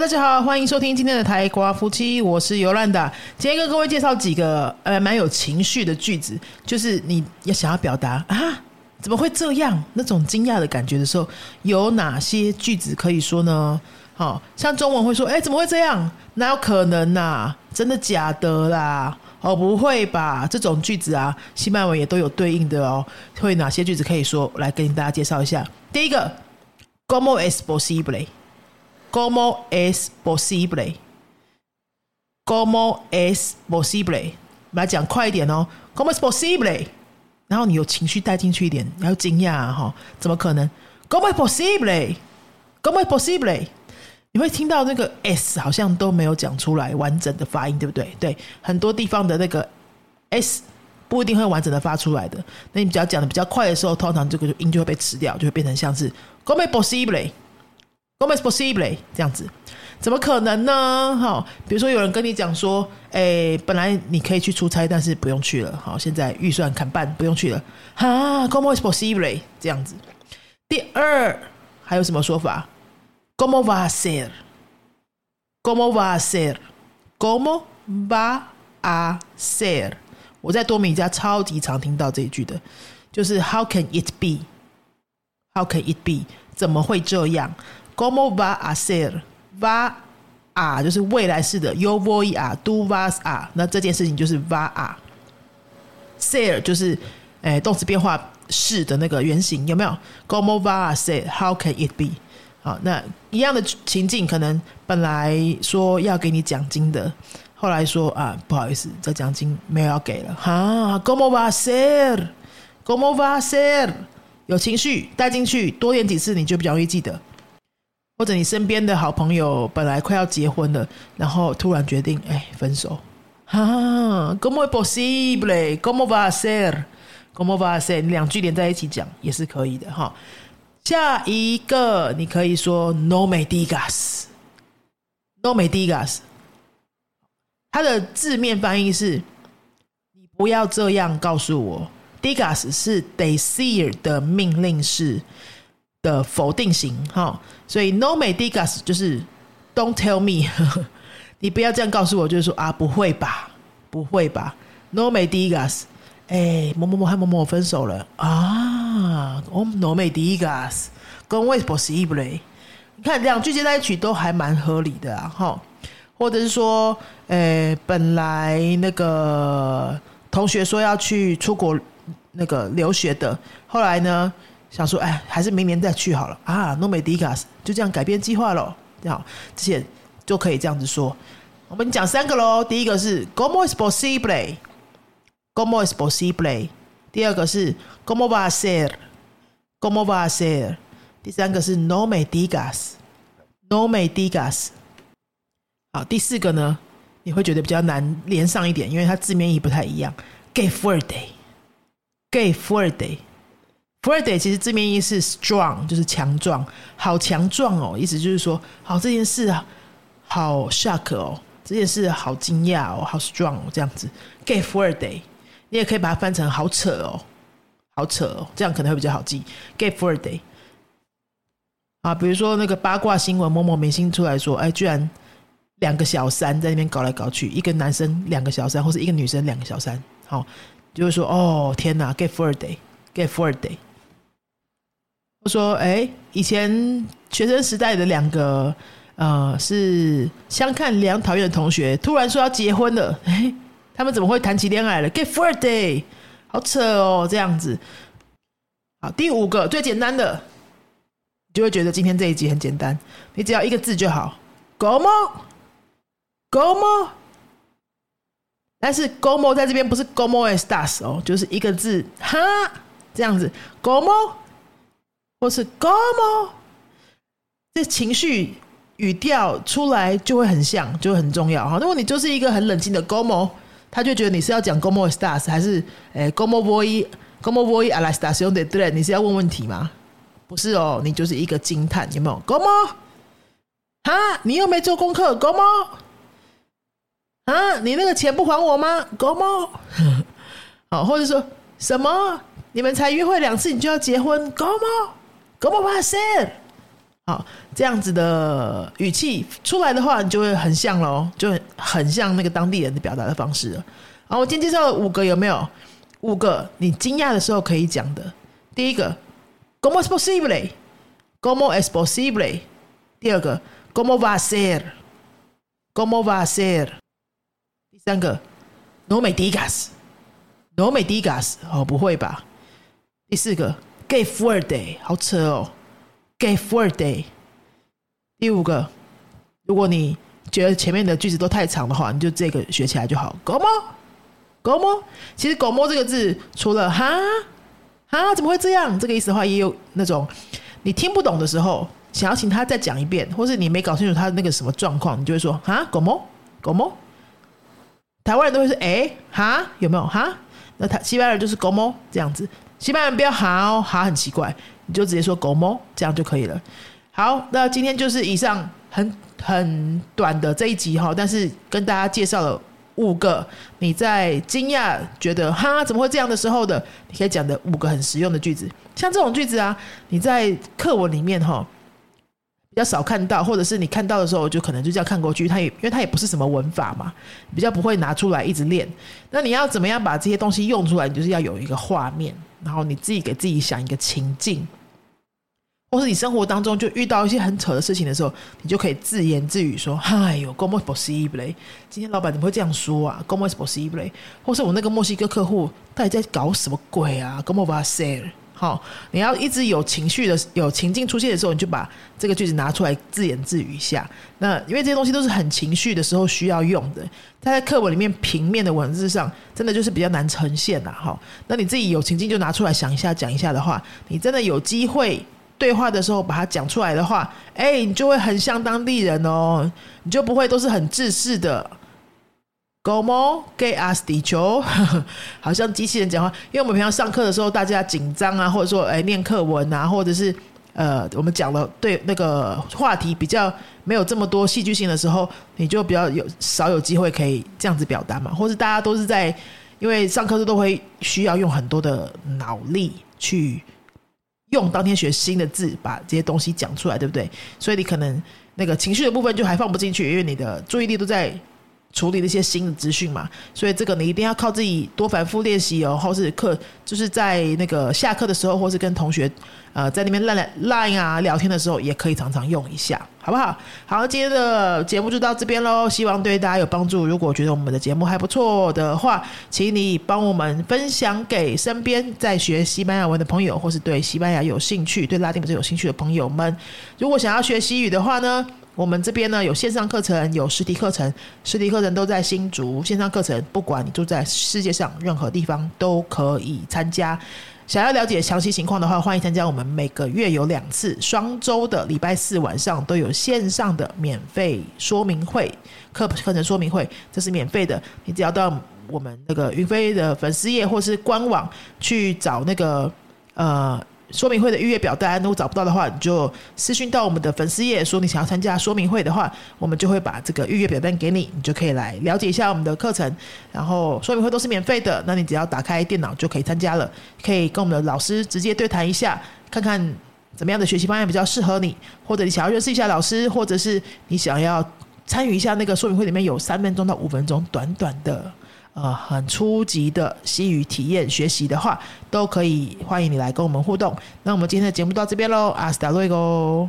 大家好，欢迎收听今天的台瓜夫妻，我是尤兰达。今天跟各位介绍几个呃蛮有情绪的句子，就是你要想要表达啊，怎么会这样？那种惊讶的感觉的时候，有哪些句子可以说呢？好像中文会说，哎，怎么会这样？哪有可能呐？真的假的啦？哦，不会吧？这种句子啊，西班牙文也都有对应的哦。会哪些句子可以说？来跟大家介绍一下。第一个，Como es posible？¿Cómo es posible? ¿Cómo es posible? 我们来讲快一点哦。¿Cómo es posible? 然后你有情绪带进去一点，要惊讶哈？怎么可能？¿Cómo es posible? ¿Cómo es posible? 你会听到那个 s 好像都没有讲出来完整的发音，对不对？对，很多地方的那个 s 不一定会完整的发出来的。那你只要讲的比较快的时候，通常这个音就会被吃掉，就会变成像是 ¿Cómo es，como es posible 这样子，怎么可能呢？哈，比如说有人跟你讲说，哎，本来你可以去出差，但是不用去了。好，现在预算砍半，不用去了。哈，Como es posible 这样子。第二，还有什么说法？Como va a ser？Como va a ser？Como va a ser？我在多米家超级常听到这一句的，就是 How can it be？How can it be？怎么会这样？Como va a ser？va a 就是未来式的，yo voy a，do vas a。那这件事情就是 va a。ser 就是诶动词变化式的那个原型，有没有？Como va a ser？How can it be？好，那一样的情境，可能本来说要给你奖金的，后来说啊，不好意思，这奖金没有要给了。哈，Como va a ser？Como va a ser？有情绪带进去，多练几次，你就比较容易记得。或者你身边的好朋友本来快要结婚了，然后突然决定哎分手，哈，como posible，como va a ser，como va a ser，两句连在一起讲也是可以的哈。下一个你可以说 no me digas，no me digas，它的字面翻译是你不要这样告诉我，digas 是 decir 的命令式。的否定型，哈，所以 no me digas 就是 don't tell me，你不要这样告诉我，就是说啊，不会吧，不会吧，no me digas，哎，某某某和某某分手了啊，oh no me digas，como es posible？你看两句接在一起都还蛮合理的啊，哈，或者是说，呃，本来那个同学说要去出国那个留学的，后来呢？想说，哎，还是明年再去好了啊！No me digas，就这样改变计划了。好，这些就可以这样子说。我们讲三个喽。第一个是 Como es posible？Como es posible？第二个是 Como va a ser？Como va a ser？第三个是 No me digas，No me digas。好，第四个呢，你会觉得比较难连上一点，因为它字面意不太一样。“gay fuerte”，“gay fuerte。Friday 其实字面意是 strong，就是强壮，好强壮哦。意思就是说，好这件事啊，好 shock 哦，这件事好惊讶哦，好 strong 哦，这样子。Get Friday，你也可以把它翻成好扯哦，好扯哦，这样可能会比较好记。Get Friday 啊，比如说那个八卦新闻，某某明星出来说，哎，居然两个小三在那边搞来搞去，一个男生两个小三，或是一个女生两个小三，好，就会说，哦，天哪，Get Friday，get Friday。我说：“哎，以前学生时代的两个呃是相看两讨厌的同学，突然说要结婚了。哎，他们怎么会谈起恋爱了？Get for day，好扯哦，这样子。好，第五个最简单的，你就会觉得今天这一集很简单，你只要一个字就好，Gomo，Gomo。但是 Gomo 在这边不是 Gomo estas 哦，就是一个字哈，这样子，Gomo。”或是 “gomo”，这情绪语调出来就会很像，就很重要哈。如果你就是一个很冷静的 “gomo”，他就觉得你是要讲 “gomo stars” 还是诶 “gomo boy”“gomo boy a la station de tren”？你是要问问题吗？不是哦，你就是一个惊叹，有没有 “gomo”？哈，你又没做功课，“gomo”？啊，你那个钱不还我吗？“gomo”？好，或者说什么？你们才约会两次，你就要结婚 go mo？Va a ser？好，这样子的语气出来的话，你就会很像喽，就很像那个当地人的表达的方式了。好，我今天介绍了五个，有没有？五个你惊讶的时候可以讲的。第一个，como es posible？como es posible？第二个，como va a ser？como va a ser？第三个，no me digas？no me digas？哦，不会吧？第四个，que fuerte？好扯哦，que fuerte？第五个，如果你觉得前面的句子都太长的话，你就这个学起来就好 Gomo，gomo，，其实“狗摸”这个字，除了“哈哈”怎么会这样这个意思的话，也有那种你听不懂的时候，想要请他再讲一遍，或是你没搞清楚他那个什么状况，你就会说“哈狗摸狗摸”。台湾人都会说“哎哈”，有没有哈？那他西班牙人就是“狗摸”这样子。西班牙不要“哈”哦，“哈”很奇怪，你就直接说“狗摸”这样就可以了。好，那今天就是以上很很短的这一集哈，但是跟大家介绍了。五个你在惊讶觉得哈怎么会这样的时候的，你可以讲的五个很实用的句子，像这种句子啊，你在课文里面哈比较少看到，或者是你看到的时候就可能就这样看过去，它也因为它也不是什么文法嘛，比较不会拿出来一直练。那你要怎么样把这些东西用出来？你就是要有一个画面，然后你自己给自己想一个情境。或是你生活当中就遇到一些很扯的事情的时候，你就可以自言自语说：“哎呦，como es posible？今天老板怎么会这样说啊？como es posible？或是我那个墨西哥客户到底在搞什么鬼啊？como va a ser？好，你要一直有情绪的、有情境出现的时候，你就把这个句子拿出来自言自语一下。那因为这些东西都是很情绪的时候需要用的，它在课文里面平面的文字上真的就是比较难呈现呐。哈，那你自己有情境就拿出来想一下、讲一下的话，你真的有机会。对话的时候把它讲出来的话，哎，你就会很像当地人哦，你就不会都是很自私的。Como que has 地球 好像机器人讲话，因为我们平常上课的时候，大家紧张啊，或者说哎念课文啊，或者是呃我们讲了对那个话题比较没有这么多戏剧性的时候，你就比较有少有机会可以这样子表达嘛，或者大家都是在因为上课都会需要用很多的脑力去。用当天学新的字把这些东西讲出来，对不对？所以你可能那个情绪的部分就还放不进去，因为你的注意力都在处理那些新的资讯嘛。所以这个你一定要靠自己多反复练习哦，或是课就是在那个下课的时候，或是跟同学。呃，在那边 line line 啊聊天的时候，也可以常常用一下，好不好？好，今天的节目就到这边喽，希望对大家有帮助。如果觉得我们的节目还不错的话，请你帮我们分享给身边在学西班牙文的朋友，或是对西班牙有兴趣、对拉丁文有兴趣的朋友们。如果想要学西语的话呢，我们这边呢有线上课程，有实体课程，实体课程都在新竹，线上课程不管你住在世界上任何地方都可以参加。想要了解详细情况的话，欢迎参加我们每个月有两次双周的礼拜四晚上都有线上的免费说明会课课程说明会，这是免费的。你只要到我们那个云飞的粉丝页或是官网去找那个呃。说明会的预约表单如果找不到的话，你就私讯到我们的粉丝页，说你想要参加说明会的话，我们就会把这个预约表单给你，你就可以来了解一下我们的课程。然后说明会都是免费的，那你只要打开电脑就可以参加了，可以跟我们的老师直接对谈一下，看看怎么样的学习方案比较适合你，或者你想要认识一下老师，或者是你想要参与一下那个说明会里面有三分钟到五分钟短短的。呃，很初级的西语体验学习的话，都可以欢迎你来跟我们互动。那我们今天的节目到这边喽，阿斯达瑞哥。